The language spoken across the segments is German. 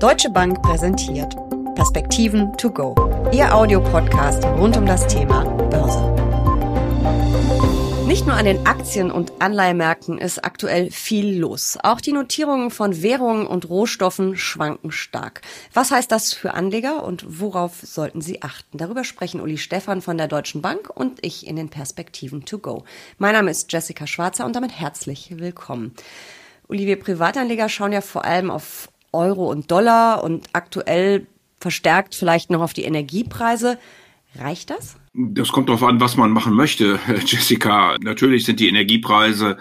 Deutsche Bank präsentiert Perspektiven to go. Ihr Audiopodcast rund um das Thema Börse. Nicht nur an den Aktien- und Anleihmärkten ist aktuell viel los. Auch die Notierungen von Währungen und Rohstoffen schwanken stark. Was heißt das für Anleger und worauf sollten sie achten? Darüber sprechen Uli Stephan von der Deutschen Bank und ich in den Perspektiven to go. Mein Name ist Jessica Schwarzer und damit herzlich willkommen. Uli, wir Privatanleger schauen ja vor allem auf Euro und Dollar und aktuell verstärkt vielleicht noch auf die Energiepreise. Reicht das? Das kommt darauf an, was man machen möchte, Jessica. Natürlich sind die Energiepreise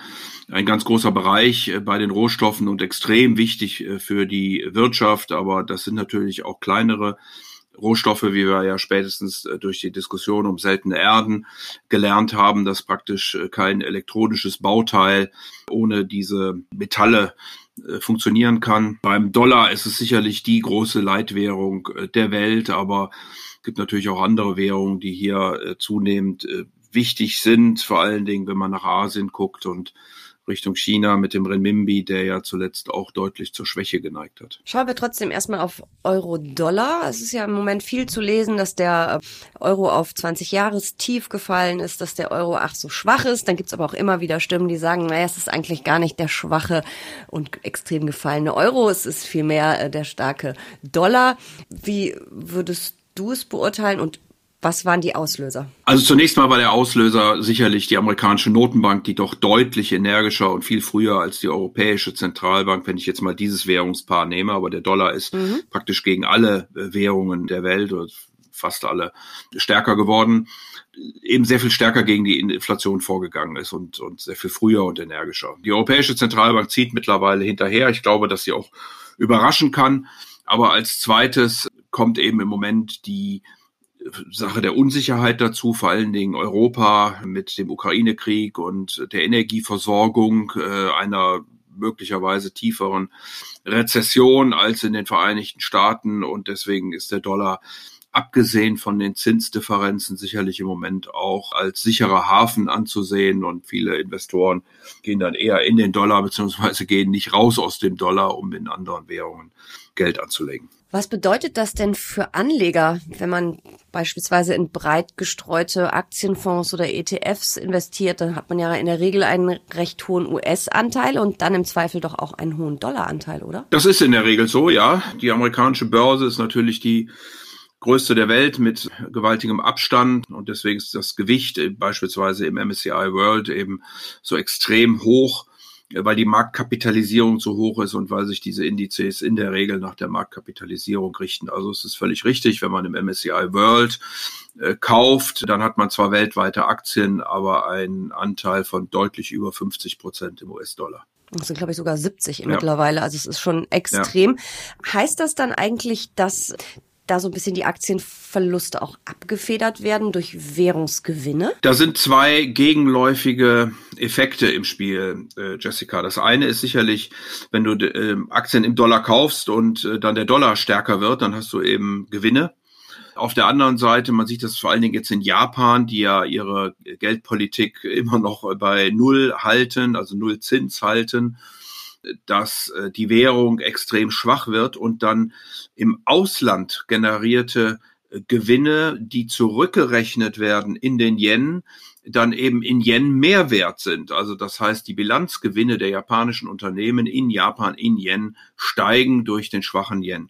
ein ganz großer Bereich äh, bei den Rohstoffen und extrem wichtig äh, für die Wirtschaft, aber das sind natürlich auch kleinere Rohstoffe, wie wir ja spätestens äh, durch die Diskussion um seltene Erden gelernt haben, dass praktisch kein elektronisches Bauteil ohne diese Metalle funktionieren kann. Beim Dollar ist es sicherlich die große Leitwährung äh, der Welt, aber es gibt natürlich auch andere Währungen, die hier äh, zunehmend wichtig sind, vor allen Dingen, wenn man nach Asien guckt und Richtung China mit dem Renminbi, der ja zuletzt auch deutlich zur Schwäche geneigt hat. Schauen wir trotzdem erstmal auf Euro-Dollar. Es ist ja im Moment viel zu lesen, dass der äh, Euro auf 20 Jahres tief gefallen ist, dass der Euro ach so schwach ist. Dann gibt's aber auch immer wieder Stimmen, die sagen, naja, es ist eigentlich gar nicht der schwache und extrem gefallene Euro, es ist vielmehr äh, der starke Dollar. Wie würdest du es beurteilen und was waren die Auslöser? Also zunächst mal war der Auslöser sicherlich die amerikanische Notenbank, die doch deutlich energischer und viel früher als die Europäische Zentralbank, wenn ich jetzt mal dieses Währungspaar nehme, aber der Dollar ist mhm. praktisch gegen alle äh, Währungen der Welt oder fast alle stärker geworden, eben sehr viel stärker gegen die Inflation vorgegangen ist und, und sehr viel früher und energischer. Die Europäische Zentralbank zieht mittlerweile hinterher. Ich glaube, dass sie auch überraschen kann. Aber als zweites kommt eben im Moment die Sache der Unsicherheit dazu, vor allen Dingen Europa mit dem Ukraine-Krieg und der Energieversorgung, äh, einer möglicherweise tieferen Rezession als in den Vereinigten Staaten und deswegen ist der Dollar abgesehen von den Zinsdifferenzen sicherlich im Moment auch als sicherer Hafen anzusehen und viele Investoren gehen dann eher in den Dollar beziehungsweise gehen nicht raus aus dem Dollar, um in anderen Währungen Geld anzulegen. Was bedeutet das denn für Anleger, wenn man beispielsweise in breit gestreute Aktienfonds oder ETFs investiert? Dann hat man ja in der Regel einen recht hohen US-Anteil und dann im Zweifel doch auch einen hohen Dollar-Anteil, oder? Das ist in der Regel so, ja. Die amerikanische Börse ist natürlich die größte der Welt mit gewaltigem Abstand und deswegen ist das Gewicht beispielsweise im MSCI World eben so extrem hoch weil die Marktkapitalisierung zu hoch ist und weil sich diese Indizes in der Regel nach der Marktkapitalisierung richten. Also es ist völlig richtig, wenn man im MSCI World äh, kauft, dann hat man zwar weltweite Aktien, aber einen Anteil von deutlich über 50 Prozent im US-Dollar. Das sind, glaube ich, sogar 70 ja. mittlerweile. Also es ist schon extrem. Ja. Heißt das dann eigentlich, dass da so ein bisschen die Aktienverluste auch abgefedert werden durch Währungsgewinne? Da sind zwei gegenläufige Effekte im Spiel, äh, Jessica. Das eine ist sicherlich, wenn du äh, Aktien im Dollar kaufst und äh, dann der Dollar stärker wird, dann hast du eben Gewinne. Auf der anderen Seite, man sieht das vor allen Dingen jetzt in Japan, die ja ihre Geldpolitik immer noch bei Null halten, also Null Zins halten dass äh, die Währung extrem schwach wird und dann im Ausland generierte äh, Gewinne, die zurückgerechnet werden in den Yen, dann eben in Yen mehr wert sind. Also das heißt, die Bilanzgewinne der japanischen Unternehmen in Japan in Yen steigen durch den schwachen Yen.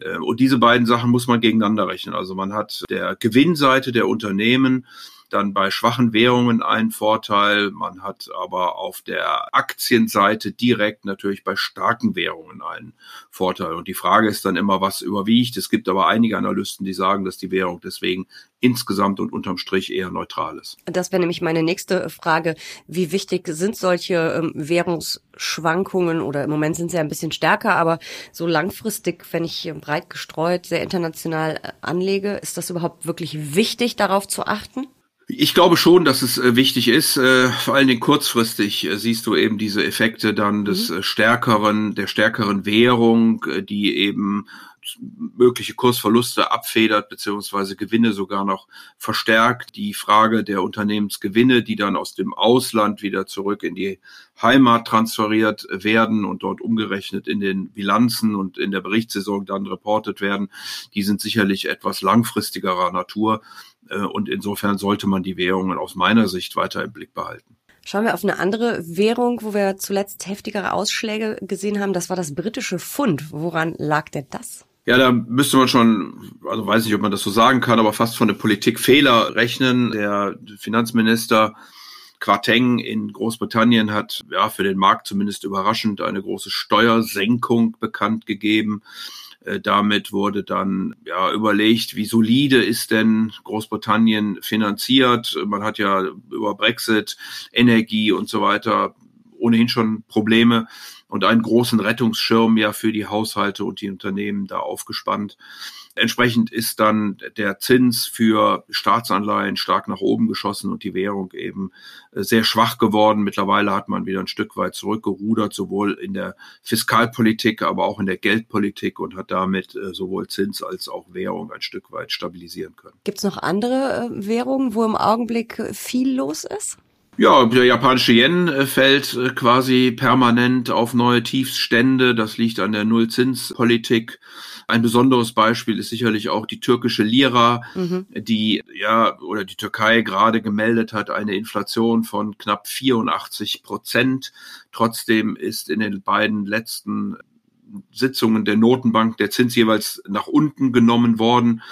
Äh, und diese beiden Sachen muss man gegeneinander rechnen. Also man hat der Gewinnseite der Unternehmen dann bei schwachen Währungen einen Vorteil. Man hat aber auf der Aktienseite direkt natürlich bei starken Währungen einen Vorteil. Und die Frage ist dann immer, was überwiegt. Es gibt aber einige Analysten, die sagen, dass die Währung deswegen insgesamt und unterm Strich eher neutral ist. Das wäre nämlich meine nächste Frage. Wie wichtig sind solche ähm, Währungsschwankungen oder im Moment sind sie ja ein bisschen stärker, aber so langfristig, wenn ich breit gestreut, sehr international äh, anlege, ist das überhaupt wirklich wichtig, darauf zu achten? Ich glaube schon, dass es äh, wichtig ist. Äh, vor allen Dingen kurzfristig äh, siehst du eben diese Effekte dann des mhm. stärkeren, der stärkeren Währung, die eben und mögliche Kursverluste abfedert beziehungsweise Gewinne sogar noch verstärkt. Die Frage der Unternehmensgewinne, die dann aus dem Ausland wieder zurück in die Heimat transferiert werden und dort umgerechnet in den Bilanzen und in der Berichtssaison dann reportet werden, die sind sicherlich etwas langfristigerer Natur. Äh, und insofern sollte man die Währungen aus meiner Sicht weiter im Blick behalten. Schauen wir auf eine andere Währung, wo wir zuletzt heftigere Ausschläge gesehen haben. Das war das britische Pfund. Woran lag denn das? Ja, da müsste man schon, also weiß nicht, ob man das so sagen kann, aber fast von einem Politikfehler rechnen. Der Finanzminister Quarteng in Großbritannien hat ja für den Markt zumindest überraschend eine große Steuersenkung bekannt gegeben. Äh, damit wurde dann ja überlegt, wie solide ist denn Großbritannien finanziert. Man hat ja über Brexit, Energie und so weiter ohnehin schon Probleme und einen großen Rettungsschirm ja für die Haushalte und die Unternehmen da aufgespannt. Entsprechend ist dann der Zins für Staatsanleihen stark nach oben geschossen und die Währung eben äh, sehr schwach geworden. Mittlerweile hat man wieder ein Stück weit zurückgerudert, sowohl in der Fiskalpolitik, aber auch in der Geldpolitik und hat damit äh, sowohl Zins als auch Währung ein Stück weit stabilisieren können. Gibt es noch andere äh, Währungen, wo im Augenblick viel los ist? Ja, der japanische Yen äh, fällt äh, quasi permanent auf neue Tiefstände. Das liegt an der Nullzinspolitik. Ein besonderes Beispiel ist sicherlich auch die türkische Lira, mhm. die ja oder die Türkei gerade gemeldet hat eine Inflation von knapp 84 Prozent. Trotzdem ist in den beiden letzten Sitzungen der Notenbank der Zins jeweils nach unten genommen worden.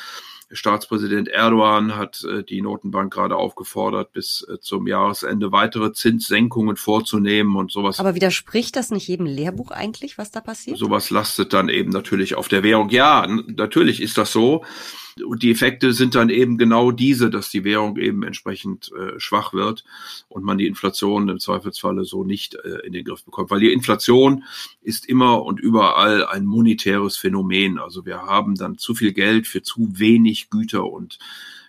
Staatspräsident Erdogan hat äh, die Notenbank gerade aufgefordert, bis äh, zum Jahresende weitere Zinssenkungen vorzunehmen und sowas. Aber widerspricht das nicht jedem Lehrbuch eigentlich, was da passiert? Sowas lastet dann eben natürlich auf der Währung. Ja, natürlich ist das so. Und die Effekte sind dann eben genau diese, dass die Währung eben entsprechend äh, schwach wird und man die Inflation im Zweifelsfalle so nicht äh, in den Griff bekommt. Weil die Inflation ist immer und überall ein monetäres Phänomen. Also wir haben dann zu viel Geld für zu wenig Güter und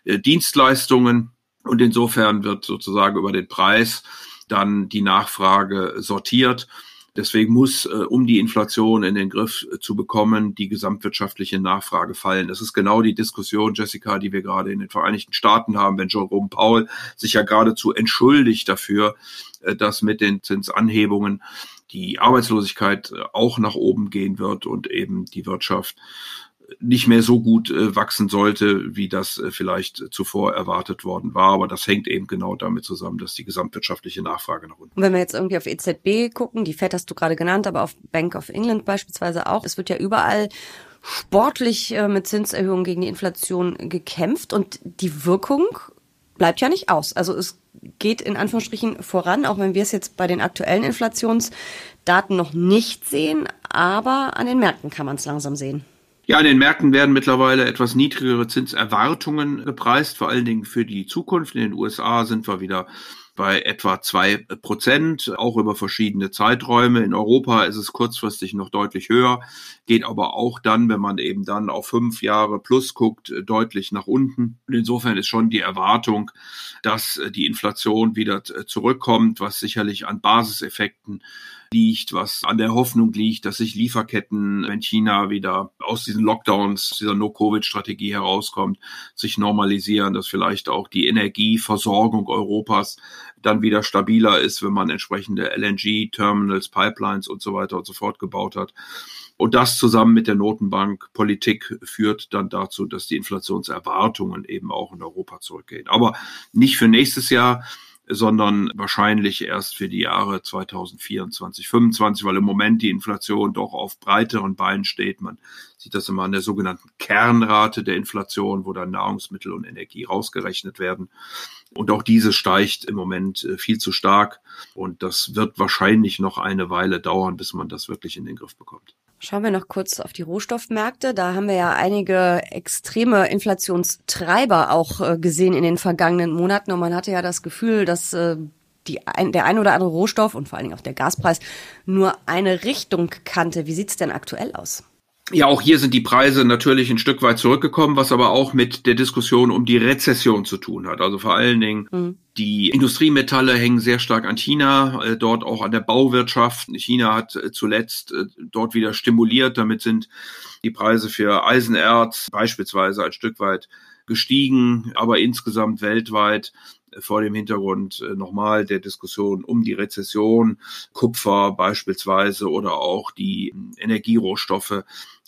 äh, Dienstleistungen. Und insofern wird sozusagen über den Preis dann die Nachfrage sortiert. Deswegen muss, äh, um die Inflation in den Griff äh, zu bekommen, die gesamtwirtschaftliche Nachfrage fallen. Das ist genau die Diskussion, Jessica, die wir gerade in den Vereinigten Staaten haben, wenn Jerome Powell sich ja geradezu entschuldigt dafür, dass mit den Zinsanhebungen die Arbeitslosigkeit auch nach oben gehen wird und eben die Wirtschaft nicht mehr so gut äh, wachsen sollte, wie das äh, vielleicht zuvor erwartet worden war. Aber das hängt eben genau damit zusammen, dass die gesamtwirtschaftliche Nachfrage nach unten. Und wenn wir jetzt irgendwie auf EZB gucken, die Fed hast du gerade genannt, aber auf Bank of England beispielsweise auch, es wird ja überall sportlich äh, mit Zinserhöhungen gegen die Inflation gekämpft und die Wirkung bleibt ja nicht aus. Also es geht in Anführungsstrichen voran, auch wenn wir es jetzt bei den aktuellen Inflationsdaten noch nicht sehen, aber an den Märkten kann man es langsam sehen. Ja, an den Märkten werden mittlerweile etwas niedrigere Zinserwartungen gepreist, vor allen Dingen für die Zukunft. In den USA sind wir wieder bei etwa zwei Prozent, auch über verschiedene Zeiträume. In Europa ist es kurzfristig noch deutlich höher, geht aber auch dann, wenn man eben dann auf fünf Jahre plus guckt, deutlich nach unten. Und insofern ist schon die Erwartung, dass die Inflation wieder zurückkommt, was sicherlich an Basiseffekten liegt, was an der Hoffnung liegt, dass sich Lieferketten, wenn China wieder aus diesen Lockdowns, dieser No-Covid-Strategie herauskommt, sich normalisieren, dass vielleicht auch die Energieversorgung Europas dann wieder stabiler ist, wenn man entsprechende LNG-Terminals, Pipelines und so weiter und so fort gebaut hat. Und das zusammen mit der Notenbankpolitik führt dann dazu, dass die Inflationserwartungen eben auch in Europa zurückgehen. Aber nicht für nächstes Jahr, sondern wahrscheinlich erst für die Jahre 2024, 2025, weil im Moment die Inflation doch auf breiteren Beinen steht. Man sieht das immer an der sogenannten Kernrate der Inflation, wo dann Nahrungsmittel und Energie rausgerechnet werden. Und auch diese steigt im Moment äh, viel zu stark. Und das wird wahrscheinlich noch eine Weile dauern, bis man das wirklich in den Griff bekommt. Schauen wir noch kurz auf die Rohstoffmärkte. Da haben wir ja einige extreme Inflationstreiber auch äh, gesehen in den vergangenen Monaten. Und man hatte ja das Gefühl, dass äh, die, der ein oder andere Rohstoff und vor allen Dingen auch der Gaspreis nur eine Richtung kannte. Wie sieht's denn aktuell aus? Ja, auch hier sind die Preise natürlich ein Stück weit zurückgekommen, was aber auch mit der Diskussion um die Rezession zu tun hat. Also vor allen Dingen mhm. die Industriemetalle hängen sehr stark an China, äh, dort auch an der Bauwirtschaft. China hat äh, zuletzt äh, dort wieder stimuliert. Damit sind die Preise für Eisenerz beispielsweise ein Stück weit gestiegen, aber insgesamt weltweit vor dem Hintergrund nochmal der Diskussion um die Rezession, Kupfer beispielsweise oder auch die Energierohstoffe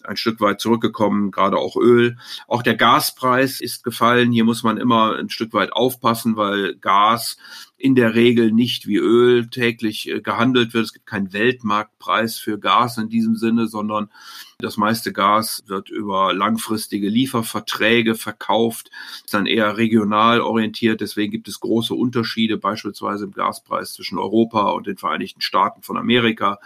ein Stück weit zurückgekommen, gerade auch Öl. Auch der Gaspreis ist gefallen. Hier muss man immer ein Stück weit aufpassen, weil Gas in der Regel nicht wie Öl täglich äh, gehandelt wird. Es gibt keinen Weltmarktpreis für Gas in diesem Sinne, sondern das meiste Gas wird über langfristige Lieferverträge verkauft, ist dann eher regional orientiert. Deswegen gibt es große Unterschiede, beispielsweise im Gaspreis zwischen Europa und den Vereinigten Staaten von Amerika,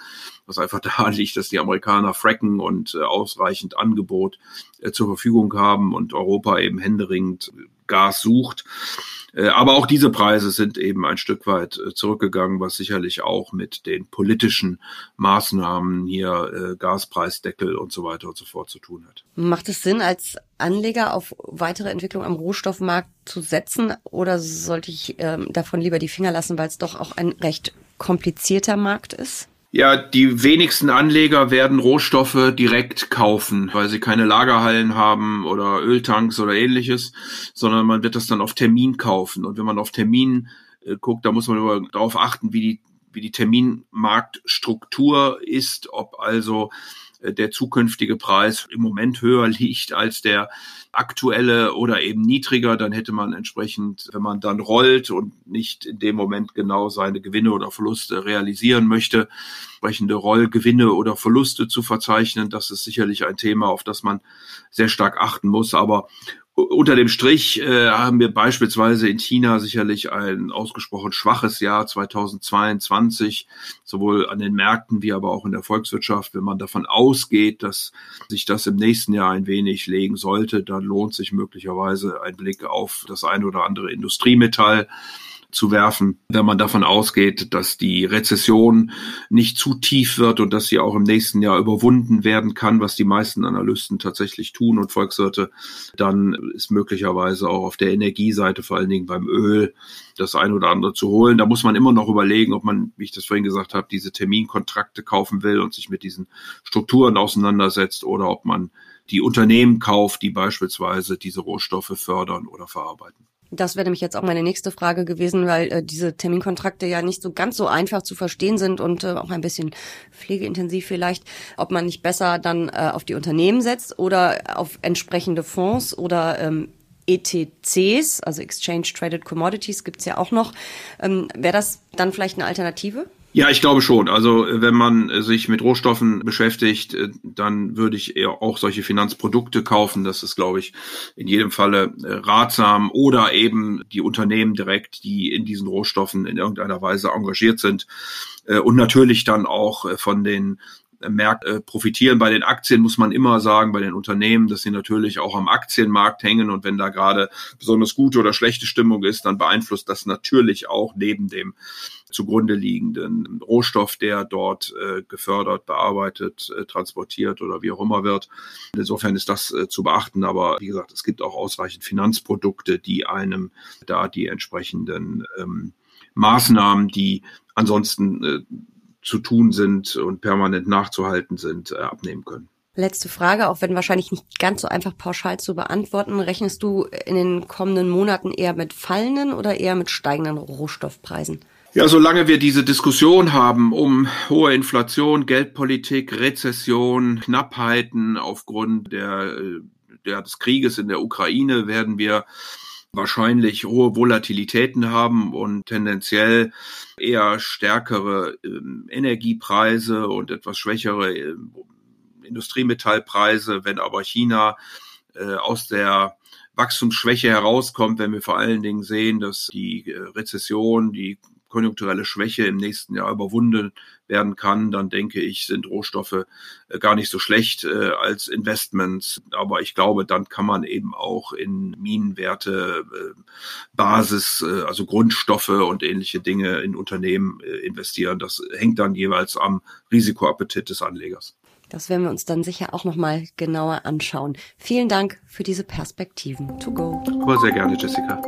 was einfach daran liegt, dass die Amerikaner fracken und äh, ausreichend Angebot äh, zur Verfügung haben und Europa eben händeringend Gas sucht. Äh, aber auch diese Preise sind eben ein Stück weit äh, zurückgegangen, was sicherlich auch mit den politischen Maßnahmen hier äh, Gaspreisdeckel und so weiter und so fort zu tun hat. Macht es Sinn, als Anleger auf weitere Entwicklung am Rohstoffmarkt zu setzen oder sollte ich ähm, davon lieber die Finger lassen, weil es doch auch ein recht komplizierter Markt ist? Ja, die wenigsten Anleger werden Rohstoffe direkt kaufen, weil sie keine Lagerhallen haben oder Öltanks oder ähnliches, sondern man wird das dann auf Termin kaufen. Und wenn man auf Termin äh, guckt, da muss man darauf achten, wie die, wie die Terminmarktstruktur ist, ob also der zukünftige Preis im Moment höher liegt als der aktuelle oder eben niedriger, dann hätte man entsprechend, wenn man dann rollt und nicht in dem Moment genau seine Gewinne oder Verluste realisieren möchte, entsprechende Rollgewinne oder Verluste zu verzeichnen. Das ist sicherlich ein Thema, auf das man sehr stark achten muss. Aber unter dem Strich äh, haben wir beispielsweise in China sicherlich ein ausgesprochen schwaches Jahr 2022, sowohl an den Märkten wie aber auch in der Volkswirtschaft. Wenn man davon ausgeht, dass sich das im nächsten Jahr ein wenig legen sollte, dann lohnt sich möglicherweise ein Blick auf das ein oder andere Industriemetall zu werfen, wenn man davon ausgeht, dass die Rezession nicht zu tief wird und dass sie auch im nächsten Jahr überwunden werden kann, was die meisten Analysten tatsächlich tun und Volkswirte, dann ist möglicherweise auch auf der Energieseite, vor allen Dingen beim Öl, das ein oder andere zu holen. Da muss man immer noch überlegen, ob man, wie ich das vorhin gesagt habe, diese Terminkontrakte kaufen will und sich mit diesen Strukturen auseinandersetzt oder ob man die Unternehmen kauft, die beispielsweise diese Rohstoffe fördern oder verarbeiten. Das wäre nämlich jetzt auch meine nächste Frage gewesen, weil äh, diese Terminkontrakte ja nicht so ganz so einfach zu verstehen sind und äh, auch ein bisschen pflegeintensiv vielleicht, ob man nicht besser dann äh, auf die Unternehmen setzt oder auf entsprechende Fonds oder ähm, ETCs, also Exchange Traded Commodities, gibt's ja auch noch. Ähm, wäre das dann vielleicht eine Alternative? Ja, ich glaube schon. Also wenn man sich mit Rohstoffen beschäftigt, äh, dann würde ich eher auch solche Finanzprodukte kaufen. Das ist, glaube ich, in jedem Falle äh, ratsam. Oder eben die Unternehmen direkt, die in diesen Rohstoffen in irgendeiner Weise engagiert sind. Äh, und natürlich dann auch von den Märkte äh, profitieren. Bei den Aktien muss man immer sagen, bei den Unternehmen, dass sie natürlich auch am Aktienmarkt hängen und wenn da gerade besonders gute oder schlechte Stimmung ist, dann beeinflusst das natürlich auch neben dem zugrunde liegenden Rohstoff, der dort äh, gefördert, bearbeitet, äh, transportiert oder wie auch immer wird. Insofern ist das äh, zu beachten, aber wie gesagt, es gibt auch ausreichend Finanzprodukte, die einem da die entsprechenden ähm, Maßnahmen, die ansonsten äh, zu tun sind und permanent nachzuhalten sind, äh, abnehmen können. Letzte Frage, auch wenn wahrscheinlich nicht ganz so einfach pauschal zu beantworten. Rechnest du in den kommenden Monaten eher mit fallenden oder eher mit steigenden Rohstoffpreisen? Ja, solange wir diese Diskussion haben um hohe Inflation, Geldpolitik, Rezession, Knappheiten aufgrund der, äh, der, des Krieges in der Ukraine, werden wir wahrscheinlich hohe Volatilitäten haben und tendenziell eher stärkere äh, Energiepreise und etwas schwächere äh, Industriemetallpreise, wenn aber China äh, aus der Wachstumsschwäche herauskommt, wenn wir vor allen Dingen sehen, dass die äh, Rezession, die konjunkturelle Schwäche im nächsten Jahr überwunden werden kann, dann denke ich, sind Rohstoffe äh, gar nicht so schlecht äh, als Investments. Aber ich glaube, dann kann man eben auch in Minenwerte, äh, Basis, also Grundstoffe und ähnliche Dinge in Unternehmen investieren. Das hängt dann jeweils am Risikoappetit des Anlegers. Das werden wir uns dann sicher auch nochmal genauer anschauen. Vielen Dank für diese Perspektiven. To go. Aber sehr gerne, Jessica.